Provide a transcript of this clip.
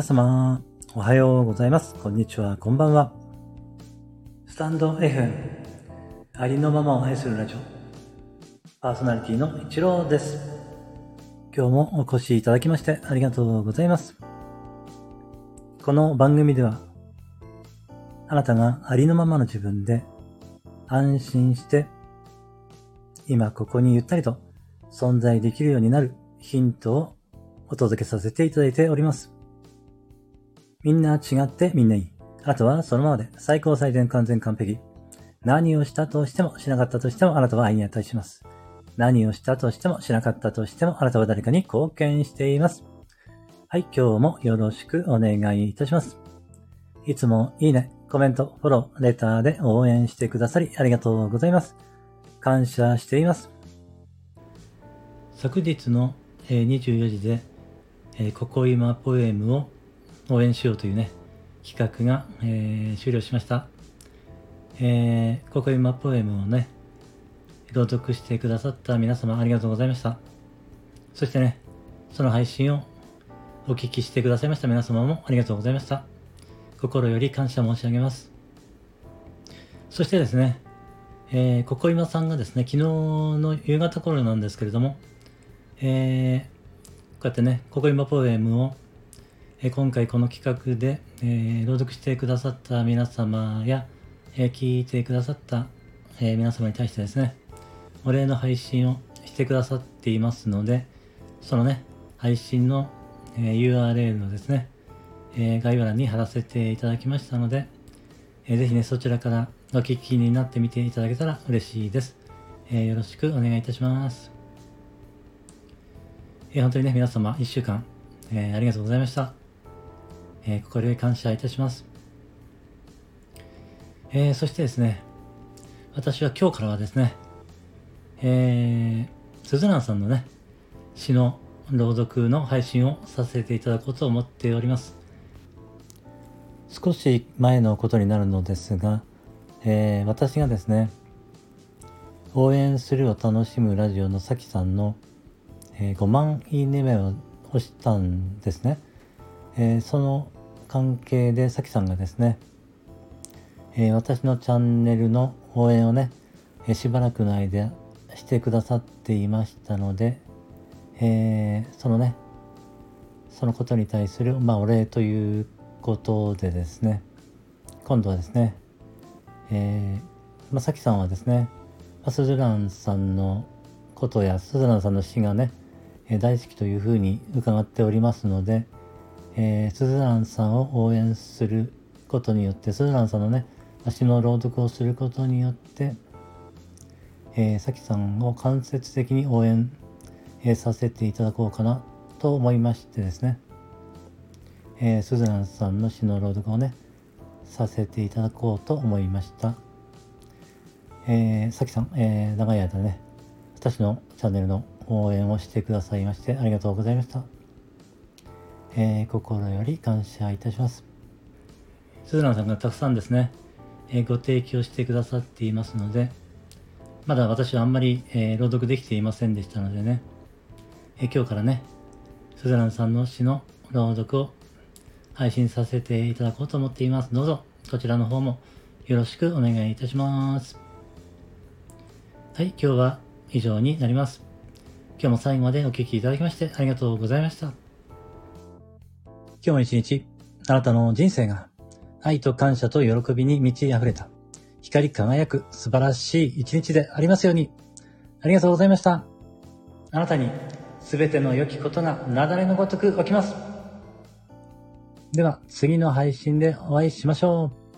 皆様、おはようございます。こんにちは、こんばんは。スタンド FM、ありのままを愛するラジオ、パーソナリティの一郎です。今日もお越しいただきましてありがとうございます。この番組では、あなたがありのままの自分で安心して、今ここにゆったりと存在できるようになるヒントをお届けさせていただいております。みんな違ってみんないい。あとはそのままで最高最善完全完璧。何をしたとしてもしなかったとしてもあなたは愛に値します。何をしたとしてもしなかったとしてもあなたは誰かに貢献しています。はい、今日もよろしくお願いいたします。いつもいいね、コメント、フォロー、レターで応援してくださりありがとうございます。感謝しています。昨日の24時で、えー、ココイマポエムを応援しようというね、企画が、えー終了しました。えー、ココイマポエムをね、朗読してくださった皆様ありがとうございました。そしてね、その配信をお聞きしてくださいました皆様もありがとうございました。心より感謝申し上げます。そしてですね、えー、ココイマさんがですね、昨日の夕方頃なんですけれども、えーこうやってね、ココイマポエムを、え今回この企画で、えー朗読してくださった皆様や、えー聞いてくださった、えー皆様に対してですね、お礼の配信をしてくださっていますので、そのね、配信の、えー URL をですね、え概要欄に貼らせていただきましたので、えーぜひね、そちらからお聞きになってみていただけたら嬉しいです。えよろしくお願いいたします。え本当にね、皆様、一週間、えありがとうございました。えー心より感謝いたします。えーそしてですね、私は今日からはですね、えー、鈴蘭さんのね、詩の朗読の配信をさせていただこうと思っております。少し前のことになるのですが、えー私がですね、応援するを楽しむラジオのさきさんの、えー5万いいね目を押したんですね。えーその関係でさきさんがですね、えー私のチャンネルの応援をね、えーしばらくの間してくださっていましたので、えそのね、そのことに対する、まあ、お礼ということでですね、今度はですね、えまあ、さきさんはですね、ま、スズランさんのことやスズランさんの詩がね、え大好きというふうに伺っておりますので、えースズランさんを応援することによって、スズランさんのね、詩の朗読をすることによって、えー、さんを間接的に応援、えーさせていただこうかなと思いましてですね、えー、スズランさんの詩の朗読をね、させていただこうと思いました。えー、さきさん、えー長い間ね、私のチャンネルの応援をしてくださいましてありがとうございました。えー心より感謝いたします。スズランさんがたくさんですね、えーご提供してくださっていますので、まだ私はあんまり、えー朗読できていませんでしたのでね、えー今日からね、スズランさんの詩の朗読を配信させていただこうと思っています。どうぞ、こちらの方もよろしくお願いいたします。はい、今日は以上になります。今日も最後までお聞きいただきましてありがとうございました。今日も一日、あなたの人生が愛と感謝と喜びに満ち溢れた、光り輝く素晴らしい一日でありますように。ありがとうございました。あなたに全ての良きことが雪崩のごとく起きます。では、次の配信でお会いしましょう。